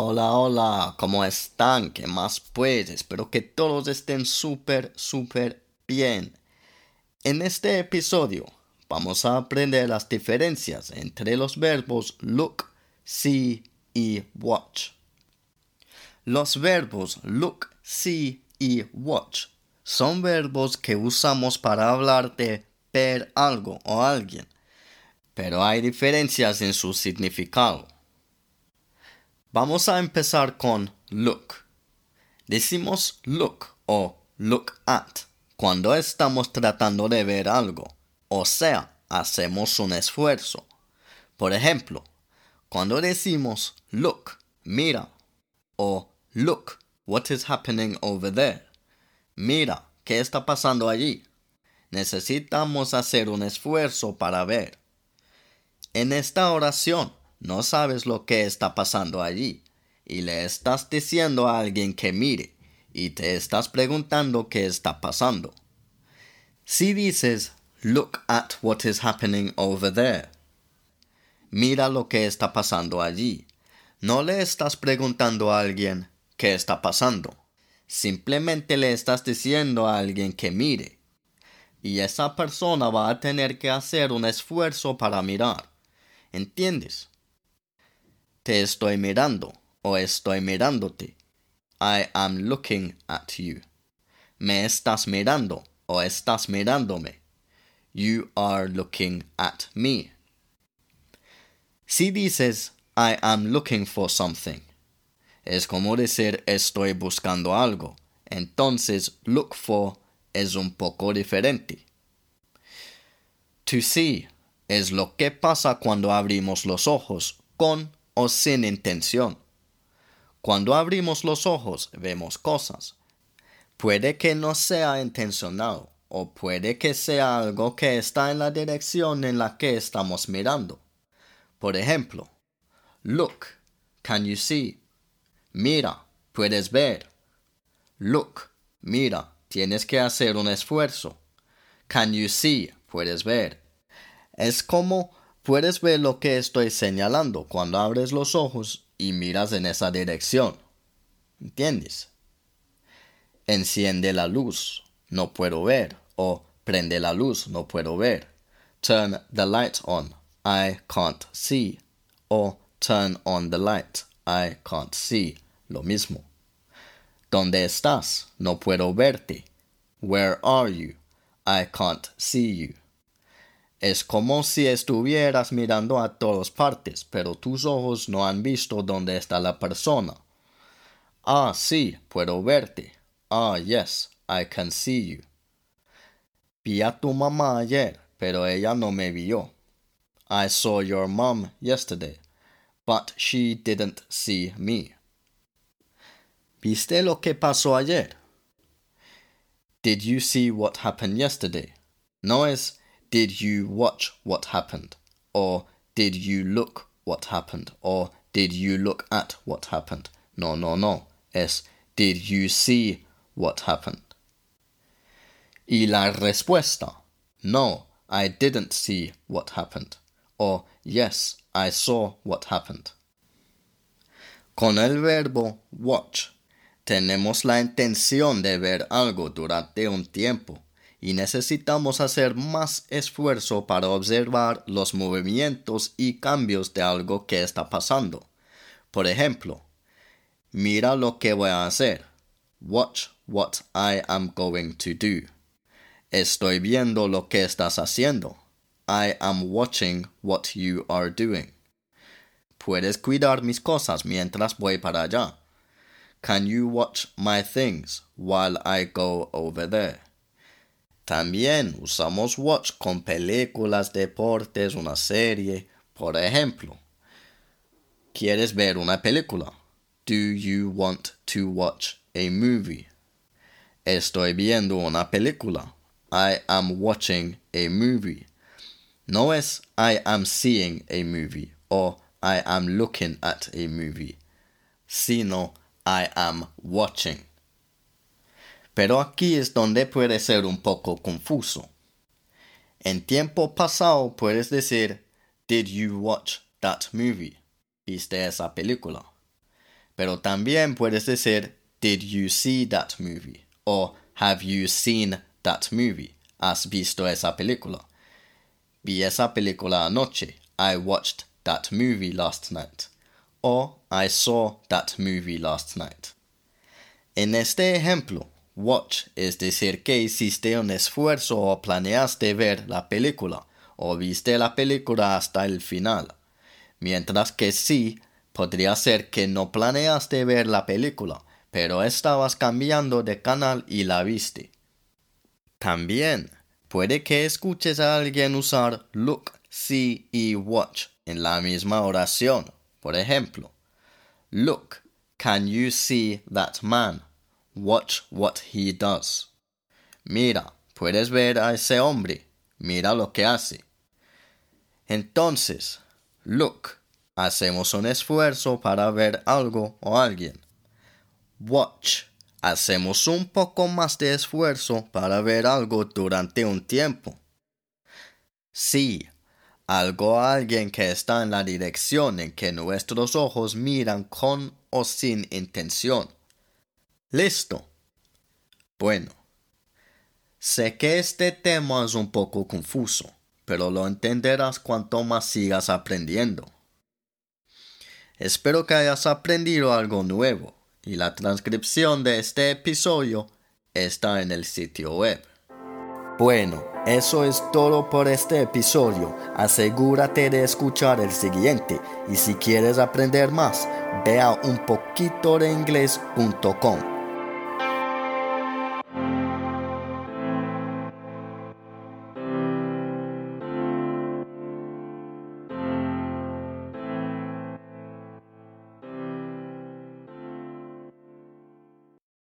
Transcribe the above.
Hola, hola, ¿cómo están? ¿Qué más pues? Espero que todos estén súper, súper bien. En este episodio vamos a aprender las diferencias entre los verbos look, see y watch. Los verbos look, see y watch son verbos que usamos para hablar de ver algo o alguien, pero hay diferencias en su significado. Vamos a empezar con look. Decimos look o look at cuando estamos tratando de ver algo, o sea, hacemos un esfuerzo. Por ejemplo, cuando decimos look, mira, o look, what is happening over there? Mira, ¿qué está pasando allí? Necesitamos hacer un esfuerzo para ver. En esta oración, no sabes lo que está pasando allí y le estás diciendo a alguien que mire y te estás preguntando qué está pasando. Si dices, look at what is happening over there, mira lo que está pasando allí, no le estás preguntando a alguien qué está pasando, simplemente le estás diciendo a alguien que mire, y esa persona va a tener que hacer un esfuerzo para mirar. ¿Entiendes? Te estoy mirando o estoy mirándote. I am looking at you. Me estás mirando o estás mirándome. You are looking at me. Si dices I am looking for something, es como decir estoy buscando algo. Entonces look for es un poco diferente. To see es lo que pasa cuando abrimos los ojos con o sin intención. Cuando abrimos los ojos vemos cosas. Puede que no sea intencional o puede que sea algo que está en la dirección en la que estamos mirando. Por ejemplo, look, can you see? Mira, puedes ver. Look, mira, tienes que hacer un esfuerzo. Can you see? Puedes ver. Es como Puedes ver lo que estoy señalando cuando abres los ojos y miras en esa dirección. ¿Entiendes? Enciende la luz, no puedo ver. O prende la luz, no puedo ver. Turn the light on, I can't see. O turn on the light, I can't see. Lo mismo. ¿Dónde estás? No puedo verte. Where are you? I can't see you. Es como si estuvieras mirando a todas partes, pero tus ojos no han visto dónde está la persona. Ah, sí, puedo verte. Ah, yes, I can see you. Vi a tu mamá ayer, pero ella no me vio. I saw your mom yesterday, but she didn't see me. ¿Viste lo que pasó ayer? Did you see what happened yesterday? No es did you watch what happened? Or did you look what happened? Or did you look at what happened? No, no, no. Es did you see what happened? Y la respuesta. No, I didn't see what happened. Or yes, I saw what happened. Con el verbo watch tenemos la intención de ver algo durante un tiempo y necesitamos hacer más esfuerzo para observar los movimientos y cambios de algo que está pasando. Por ejemplo, mira lo que voy a hacer. Watch what I am going to do. Estoy viendo lo que estás haciendo. I am watching what you are doing. Puedes cuidar mis cosas mientras voy para allá. Can you watch my things while I go over there? También usamos watch con películas, deportes, una serie. Por ejemplo, ¿quieres ver una película? Do you want to watch a movie? Estoy viendo una película. I am watching a movie. No es I am seeing a movie o I am looking at a movie, sino I am watching. Pero aquí es donde puede ser un poco confuso. En tiempo pasado puedes decir, Did you watch that movie? ¿Viste esa película? Pero también puedes decir, Did you see that movie? O Have you seen that movie? ¿Has visto esa película? Vi esa película anoche. I watched that movie last night. O I saw that movie last night. En este ejemplo, watch es decir que hiciste un esfuerzo o planeaste ver la película o viste la película hasta el final. Mientras que sí podría ser que no planeaste ver la película, pero estabas cambiando de canal y la viste. También puede que escuches a alguien usar look, see y watch en la misma oración. Por ejemplo, look, can you see that man? Watch what he does. Mira, puedes ver a ese hombre. Mira lo que hace. Entonces, look, hacemos un esfuerzo para ver algo o alguien. Watch, hacemos un poco más de esfuerzo para ver algo durante un tiempo. Sí, algo o alguien que está en la dirección en que nuestros ojos miran con o sin intención. Listo. Bueno, sé que este tema es un poco confuso, pero lo entenderás cuanto más sigas aprendiendo. Espero que hayas aprendido algo nuevo y la transcripción de este episodio está en el sitio web. Bueno, eso es todo por este episodio. Asegúrate de escuchar el siguiente y si quieres aprender más, ve a